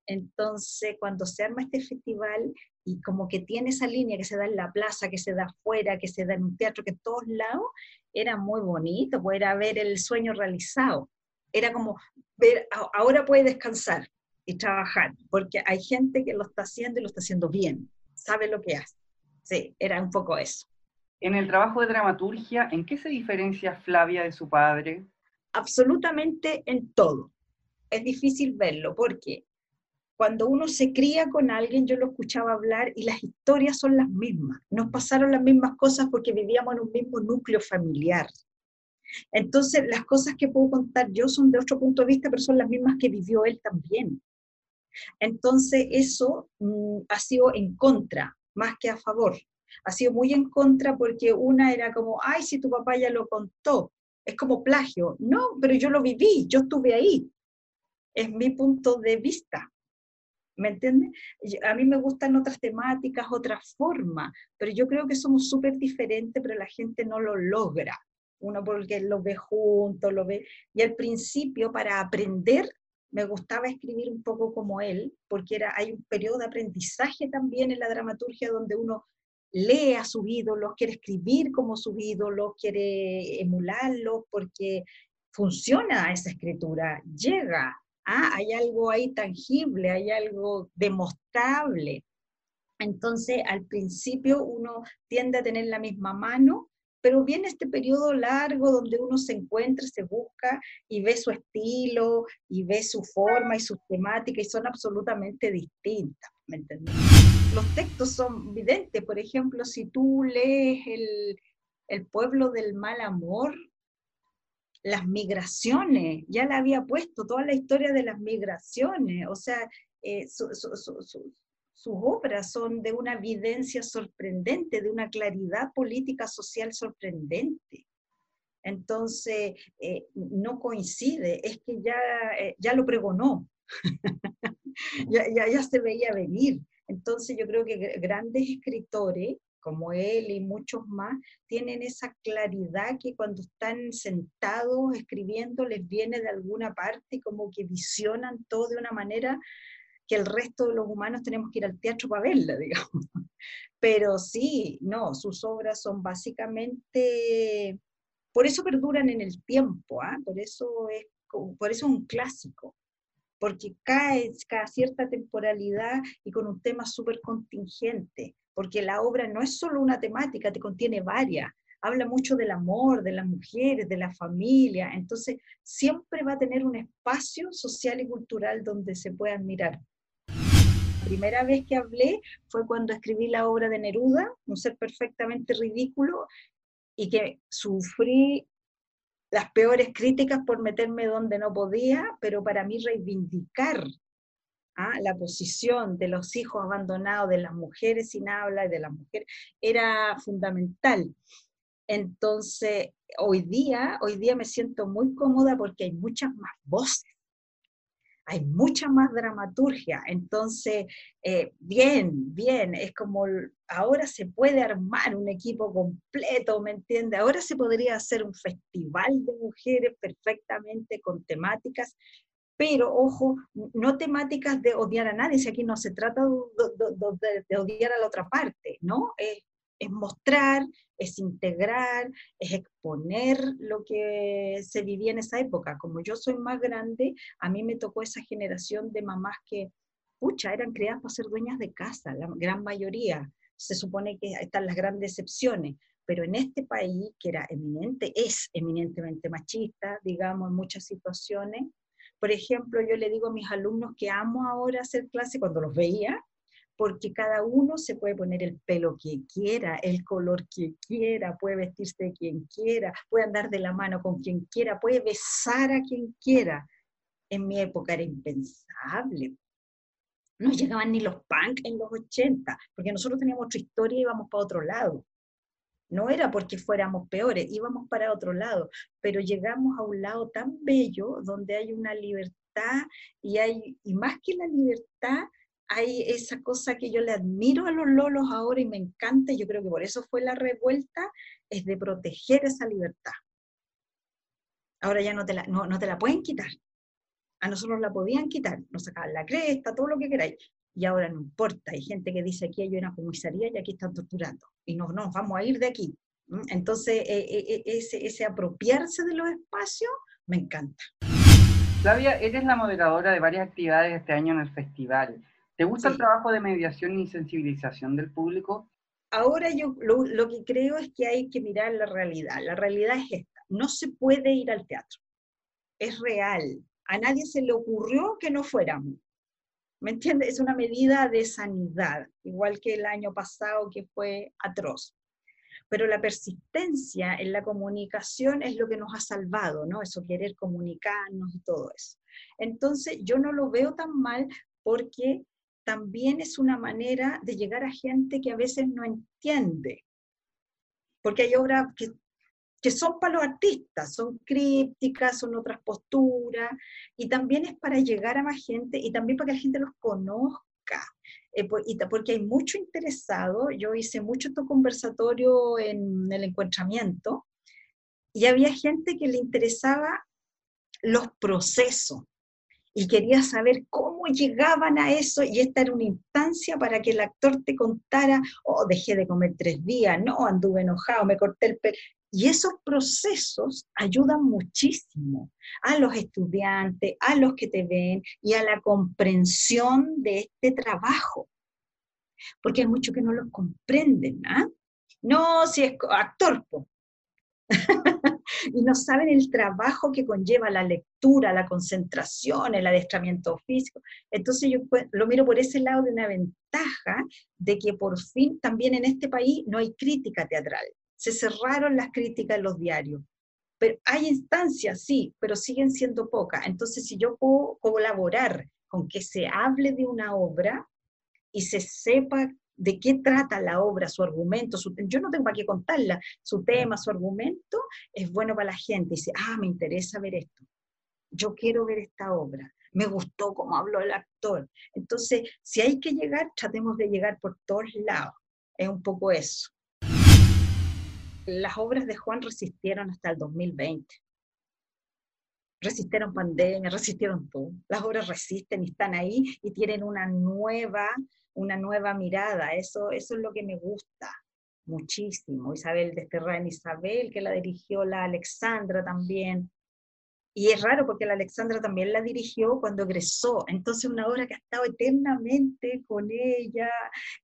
Entonces, cuando se arma este festival y como que tiene esa línea que se da en la plaza, que se da afuera, que se da en un teatro, que en todos lados, era muy bonito, poder ver el sueño realizado. Era como ver, ahora puede descansar, y trabajar, porque hay gente que lo está haciendo y lo está haciendo bien, sabe lo que hace. Sí, era un poco eso. En el trabajo de dramaturgia, ¿en qué se diferencia Flavia de su padre? Absolutamente en todo. Es difícil verlo porque cuando uno se cría con alguien, yo lo escuchaba hablar y las historias son las mismas. Nos pasaron las mismas cosas porque vivíamos en un mismo núcleo familiar. Entonces, las cosas que puedo contar yo son de otro punto de vista, pero son las mismas que vivió él también. Entonces, eso mm, ha sido en contra, más que a favor. Ha sido muy en contra porque una era como, ay, si tu papá ya lo contó, es como plagio. No, pero yo lo viví, yo estuve ahí. Es mi punto de vista. ¿Me entiendes? A mí me gustan otras temáticas, otras formas, pero yo creo que somos súper diferentes, pero la gente no lo logra. Uno porque lo ve junto, lo ve. Y al principio, para aprender, me gustaba escribir un poco como él, porque era, hay un periodo de aprendizaje también en la dramaturgia donde uno lee a sus ídolos, quiere escribir como sus ídolos, quiere emularlos, porque funciona esa escritura, llega, ¿ah? hay algo ahí tangible, hay algo demostrable. Entonces, al principio uno tiende a tener la misma mano, pero viene este periodo largo donde uno se encuentra, se busca y ve su estilo y ve su forma y sus temáticas y son absolutamente distintas, ¿me entiendes? Los textos son evidentes, por ejemplo, si tú lees el, el pueblo del mal amor, las migraciones, ya la había puesto toda la historia de las migraciones, o sea, eh, su, sus obras son de una evidencia sorprendente, de una claridad política social sorprendente. Entonces, eh, no coincide, es que ya, eh, ya lo pregonó, ya, ya, ya se veía venir. Entonces, yo creo que grandes escritores como él y muchos más, tienen esa claridad que cuando están sentados escribiendo les viene de alguna parte como que visionan todo de una manera que el resto de los humanos tenemos que ir al teatro para verla, digamos. Pero sí, no, sus obras son básicamente, por eso perduran en el tiempo, ¿ah? por, eso es, por eso es un clásico, porque cae cada cierta temporalidad y con un tema súper contingente, porque la obra no es solo una temática, te contiene varias, habla mucho del amor, de las mujeres, de la familia, entonces siempre va a tener un espacio social y cultural donde se puedan mirar primera vez que hablé fue cuando escribí la obra de Neruda, un ser perfectamente ridículo, y que sufrí las peores críticas por meterme donde no podía, pero para mí reivindicar ¿ah? la posición de los hijos abandonados, de las mujeres sin habla y de las mujeres, era fundamental. Entonces, hoy día, hoy día me siento muy cómoda porque hay muchas más voces hay mucha más dramaturgia. Entonces, eh, bien, bien, es como ahora se puede armar un equipo completo, ¿me entiende? Ahora se podría hacer un festival de mujeres perfectamente con temáticas, pero ojo, no temáticas de odiar a nadie, si aquí no se trata de, odiar a la otra parte, ¿no? es mostrar, es integrar, es exponer lo que se vivía en esa época. Como yo soy más grande, a mí me tocó esa generación de mamás que, pucha, eran criadas para ser dueñas de casa, la gran mayoría. Se supone que están las grandes excepciones, pero en este país, que era eminente, es eminentemente machista, digamos, en muchas situaciones. Por ejemplo, yo le digo a mis alumnos que amo ahora hacer clase cuando los veía, porque cada uno se puede poner el pelo que quiera, el color que quiera, puede vestirse de quien quiera, puede andar de la mano con quien quiera, puede besar a quien quiera. En mi época era impensable. No llegaban ni los punk en los 80, porque nosotros teníamos otra historia y íbamos para otro lado. No era porque fuéramos peores, íbamos para otro lado, pero llegamos a un lado tan bello donde hay una libertad y hay, y más que la libertad, hay esa cosa que yo le admiro a los lolos ahora y me encanta, yo creo que por eso fue la revuelta, es de proteger esa libertad. Ahora ya no te la, no, te la pueden quitar. A nosotros la podían quitar, nos sacaban la cresta, todo lo que queráis. Y ahora no importa, hay gente que dice aquí hay una comisaría y aquí están torturando. Y no, no, vamos a ir de aquí. Entonces, eh, eh, eh, ese, ese apropiarse de los espacios me encanta. Flavia, eres la moderadora de varias actividades este año en el festival. ¿Te gusta el trabajo de mediación y sensibilización del público? Ahora yo lo, que creo es que hay que mirar la realidad. La realidad es esta. No se puede ir al teatro. Es real. A nadie se le ocurrió que no fuéramos. ¿Me entiendes? Es una medida de sanidad, igual que el año pasado que fue atroz. Pero la persistencia en la comunicación es lo que nos ha salvado, ¿no? Eso querer comunicarnos y todo eso. Entonces, yo no lo veo tan mal porque también es una manera de llegar a gente que a veces no entiende. Porque hay obras que, que son para los artistas, son crípticas, son otras posturas, y también es para llegar a más gente y también para que la gente los conozca. Eh, porque hay mucho interesado, yo hice mucho estos conversatorio en el encuentramiento, y había gente que le interesaba los procesos, y quería saber cómo llegaban a eso y esta era una instancia para que el actor te contara, oh, dejé de comer tres días, no, anduve enojado, me corté el pelo. Y esos procesos ayudan muchísimo a los estudiantes, a los que te ven y a la comprensión de este trabajo. Porque hay muchos que no lo comprenden, ¿ah? No, si es actor, y no saben el trabajo que conlleva la lectura, la concentración, el adiestramiento físico. Entonces yo lo miro por ese lado de una ventaja de que por fin también en este país no hay crítica teatral. Se cerraron las críticas en los diarios. Pero hay instancias, sí, pero siguen siendo pocas. Entonces, si yo puedo colaborar con que se hable de una obra y se sepa de qué trata la obra, su argumento, yo no tengo para qué contarla, su tema, su argumento, es bueno para la gente. Dice, ah, me interesa ver esto, yo quiero ver esta obra, me gustó cómo habló el actor. Entonces, si hay que llegar, tratemos de llegar por todos lados. Es un poco eso. Las obras de Juan resistieron hasta el 2020 resistieron pandemia, resistieron todo. Las obras resisten y están ahí y tienen una nueva, una nueva mirada. Eso, eso es lo que me gusta muchísimo. Isabel Desterrán Isabel, que la dirigió la Alexandra también. Y es raro porque la Alexandra también la dirigió cuando egresó, entonces una obra que ha estado eternamente con ella,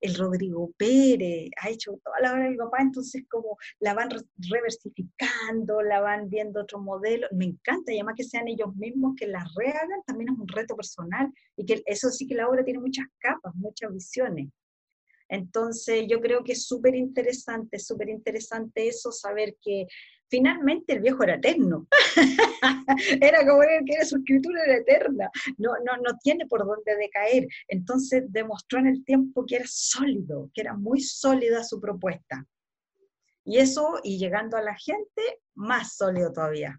el Rodrigo Pérez, ha hecho toda la obra del papá, entonces como la van reversificando, la van viendo otro modelo, me encanta, y además que sean ellos mismos que la rehagan, también es un reto personal, y que eso sí que la obra tiene muchas capas, muchas visiones. Entonces yo creo que es súper interesante, súper interesante eso, saber que finalmente el viejo era eterno. era como que su escritura era eterna, no, no, no tiene por dónde decaer. Entonces demostró en el tiempo que era sólido, que era muy sólida su propuesta. Y eso, y llegando a la gente, más sólido todavía.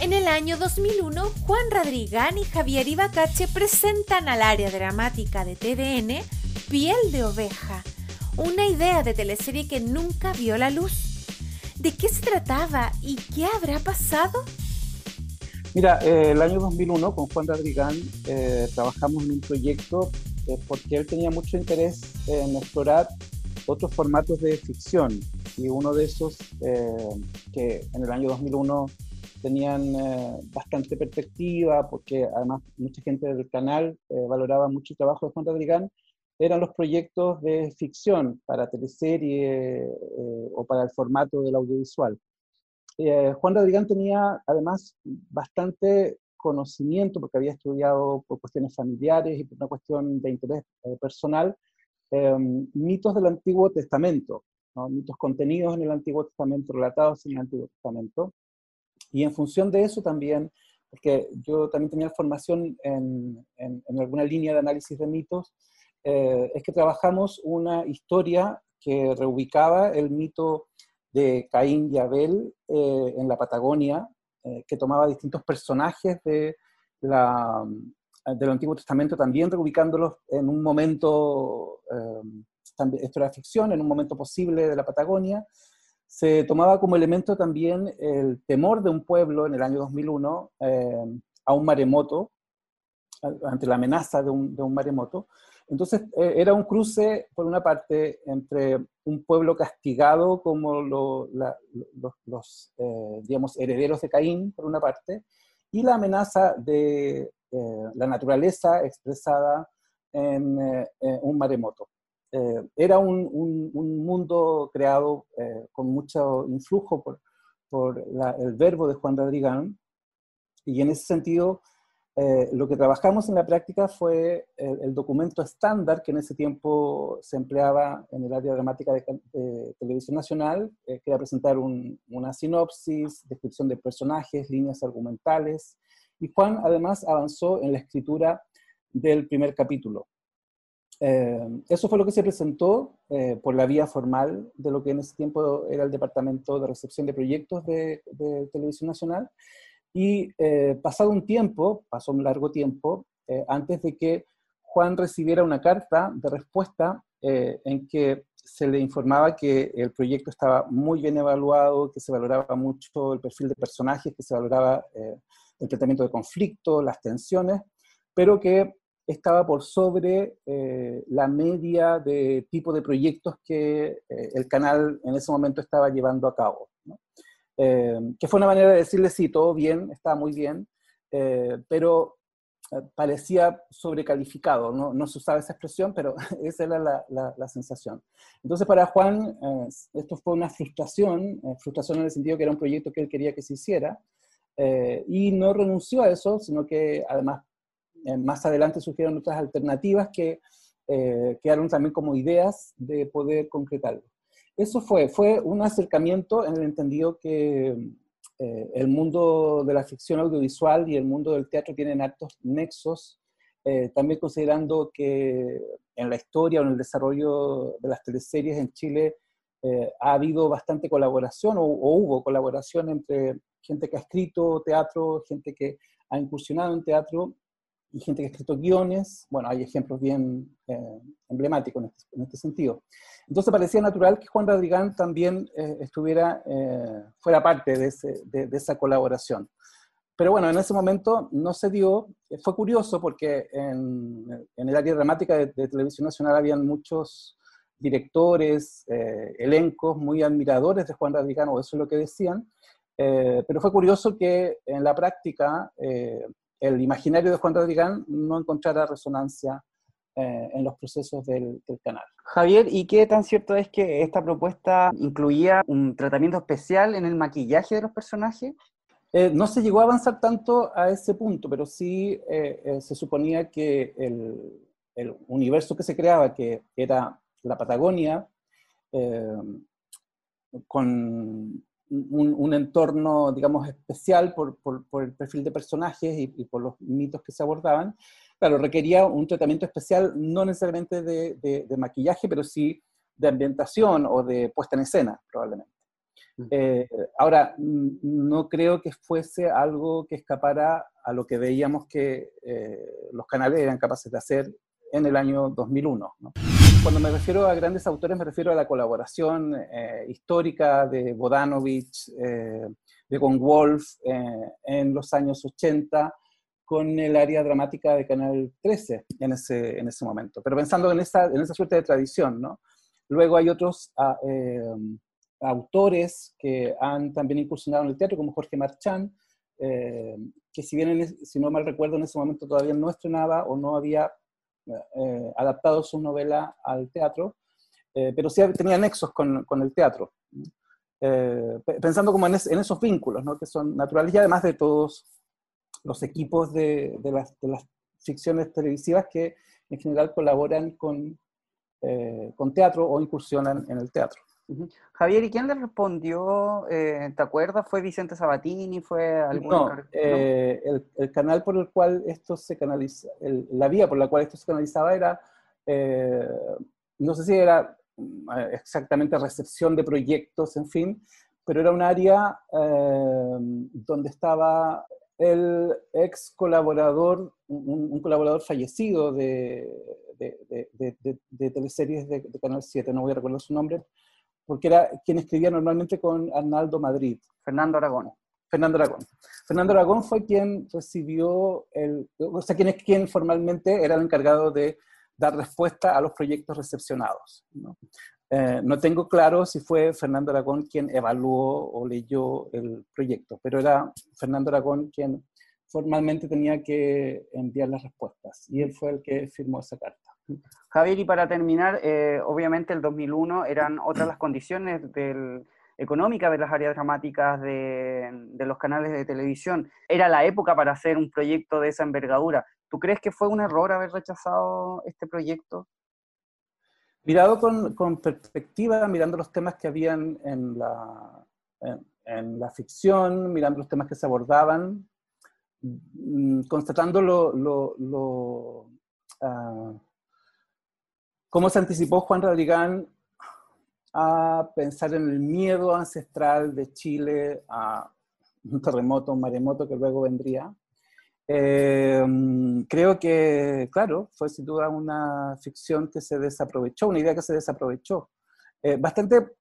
En el año 2001, Juan Radrigán y Javier Ibacache presentan al área dramática de TVN Piel de Oveja, una idea de teleserie que nunca vio la luz. ¿De qué se trataba y qué habrá pasado? Mira, eh, el año 2001 con Juan Radrigán eh, trabajamos en un proyecto eh, porque él tenía mucho interés en explorar otros formatos de ficción y uno de esos que en el año 2001 tenían bastante perspectiva porque además mucha gente del canal valoraba mucho el trabajo de Juan Radrigán eran los proyectos de ficción para teleserie eh, o para el formato del audiovisual. Eh, Juan Rodrigán tenía además bastante conocimiento, porque había estudiado por cuestiones familiares y por una cuestión de interés eh, personal, em, mitos del Antiguo Testamento, mitos contenidos en el Antiguo Testamento, relatados en el Antiguo Testamento. Y en función de eso también, porque yo también tenía formación en, en alguna línea de análisis de mitos, eh, es que trabajamos una historia que reubicaba el mito de Caín y Abel eh, en la Patagonia, eh, que tomaba distintos personajes de la, del Antiguo Testamento, también reubicándolos en un momento, esto era ficción, en un momento posible de la Patagonia. Se tomaba como elemento también el temor de un pueblo en el año 2001 a un maremoto, ante la amenaza de un, de un maremoto, entonces, eh, era un cruce, por una parte, entre un pueblo castigado como los, eh, digamos, herederos de Caín, por una parte, y la amenaza de eh, la naturaleza expresada en un maremoto. era un, mundo creado con mucho influjo por, el verbo de Juan Rodrigán, y en ese sentido eh, lo que trabajamos en la práctica fue el, documento estándar que en ese tiempo se empleaba en el área dramática de, Televisión Nacional, eh, que era presentar una sinopsis, descripción de personajes, líneas argumentales, y Juan además avanzó en la escritura del primer capítulo. Eh, eso fue lo que se presentó por la vía formal de lo que en ese tiempo era el Departamento de Recepción de Proyectos de Televisión Nacional, y eh, pasado un tiempo, pasó un largo tiempo, eh, antes de que Juan recibiera una carta de respuesta eh, en que se le informaba que el proyecto estaba muy bien evaluado, que se valoraba mucho el perfil de personajes, que se valoraba el tratamiento de conflicto, las tensiones, pero que estaba por sobre la media de tipo de proyectos que el canal en ese momento estaba llevando a cabo. Eh, que fue una manera de decirle, sí, todo bien, está muy bien, eh, pero eh, parecía sobrecalificado, ¿no? no se usaba esa expresión, pero esa era la, la, sensación. Entonces para Juan esto fue una frustración, frustración en el sentido que era un proyecto que él quería que se hiciera, y no renunció a eso, sino que además más adelante surgieron otras alternativas que quedaron también como ideas de poder concretarlo. Eso fue, fue un acercamiento en el entendido que eh, el mundo de la ficción audiovisual y el mundo del teatro tienen altos nexos, eh, también considerando que en la historia o en el desarrollo de las teleseries en Chile eh, ha habido bastante colaboración o, hubo colaboración entre gente que ha escrito teatro, gente que ha incursionado en teatro y gente que ha escrito guiones. Bueno, hay ejemplos bien eh, emblemáticos en este, en este, sentido. Entonces parecía natural que Juan Radrigán también eh, estuviera, fuera parte de, ese, de, de, esa colaboración. Pero bueno, en ese momento no se dio. Fue curioso porque en, en el área dramática de, de Televisión Nacional habían muchos directores, eh, elencos muy admiradores de Juan Radrigán, eso es lo que decían, eh, pero fue curioso que en la práctica eh, el imaginario de Juan Radrigán no encontrara resonancia en los procesos del, canal. Javier, ¿y qué tan cierto es que esta propuesta incluía un tratamiento especial en el maquillaje de los personajes? no se llegó a avanzar tanto a ese punto, pero sí se suponía que el, el, universo que se creaba, que era la Patagonia, eh, con un, entorno, digamos, especial por, el perfil de personajes y, por los mitos que se abordaban, claro, requería un tratamiento especial, no necesariamente de, maquillaje, pero sí de ambientación o de puesta en escena, probablemente. Mm. Eh, ahora, no creo que fuese algo que escapara a lo que veíamos que eh, los canales eran capaces de hacer en el año 2001. ¿no? Cuando me refiero a grandes autores, me refiero a la colaboración eh, histórica de Bodanovich, eh, de Von Wolf eh, en los años 80, con el área dramática de Canal 13 en ese, en ese momento. Pero pensando en esa, en esa suerte de tradición, ¿no? Luego hay otros ah, autores que han también incursionado en el teatro, como Jorge Marchán, que si bien, si no mal recuerdo, en ese momento todavía no estrenaba o no había eh, adaptado su novela al teatro, eh, pero sí tenía nexos con, con el teatro. Eh, pensando como en, esos vínculos, ¿no? que son naturales y además de todos los equipos de, las, de las, ficciones televisivas que en general colaboran con, con teatro o incursionan en el teatro. Javier, ¿y quién le respondió? Eh, ¿Te acuerdas? ¿Fue Vicente Sabatini? ¿Fue algún no, eh, el, canal por el cual esto se canaliza, la vía por la cual esto se canalizaba era, eh, no sé si era exactamente recepción de proyectos, en fin, pero era un área donde estaba el ex colaborador, un, colaborador fallecido de, de, de, de teleseries de, Canal 7, no voy a recordar su nombre, porque era quien escribía normalmente con Arnaldo Madrid. Fernando Aragón. Fernando Aragón. Fernando Aragón fue quien recibió el, o sea, quien quien formalmente era el encargado de dar respuesta a los proyectos recepcionados. ¿no? Eh, no tengo claro si fue Fernando Aragón quien evaluó o leyó el proyecto, pero era Fernando Aragón quien formalmente tenía que enviar las respuestas y él fue el que firmó esa carta. Javier, y para terminar, eh, obviamente el 2001 eran otras las condiciones económicas de las áreas dramáticas de, los canales de televisión. Era la época para hacer un proyecto de esa envergadura. ¿Tú crees que fue un error haber rechazado este proyecto? Mirado con, perspectiva, mirando los temas que habían en la, en, la ficción, mirando los temas que se abordaban, mm, constatando lo, ah, cómo se anticipó Juan Radrigán a pensar en el miedo ancestral de Chile a un terremoto, un maremoto que luego vendría. Eh, creo que, claro, fue sin duda una ficción que se desaprovechó, una idea que se desaprovechó. Eh, bastante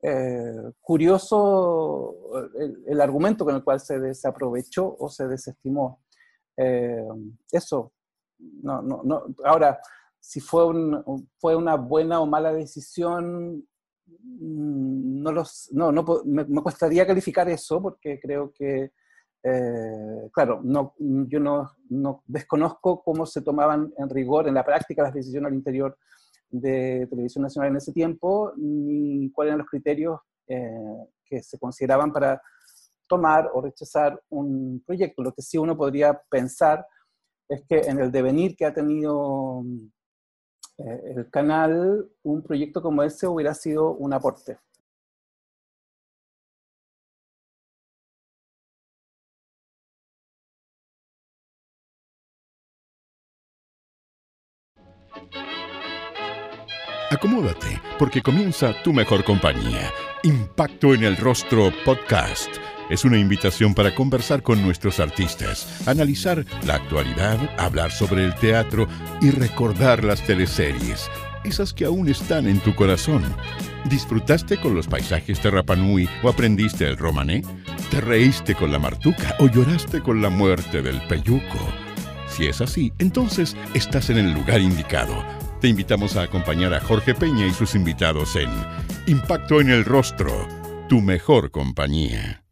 eh, curioso el, el, argumento con el cual se desaprovechó o se desestimó. eso, no, no, no. Ahora, si fue, un, fue una buena o mala decisión, mm, no, los, no, no me, me, costaría calificar eso porque creo que, eh, claro, no, yo no, no, desconozco cómo se tomaban en rigor, en la práctica, las decisiones al interior de Televisión Nacional en ese tiempo, ni cuáles eran los criterios eh, que se consideraban para tomar o rechazar un proyecto. Lo que sí uno podría pensar es que en el devenir que ha tenido eh, el canal, un proyecto como ese hubiera sido un aporte. Acomódate, porque comienza tu mejor compañía. Impacto en el Rostro Podcast. Es una invitación para conversar con nuestros artistas, analizar la actualidad, hablar sobre el teatro y recordar las teleseries, esas que aún están en tu corazón. ¿Disfrutaste con los paisajes de Rapanui o aprendiste el romané? ¿Te reíste con la martuca o lloraste con la muerte del peyuco? Si es así, entonces estás en el lugar indicado. Te invitamos a acompañar a Jorge Peña y sus invitados en Impacto en el Rostro, tu mejor compañía.